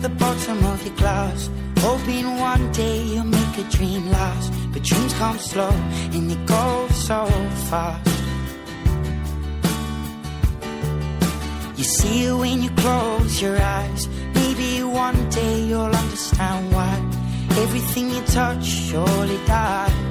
At the bottom of your glass, hoping one day you'll make a dream last. But dreams come slow and they go so fast. You see it when you close your eyes. Maybe one day you'll understand why everything you touch surely dies.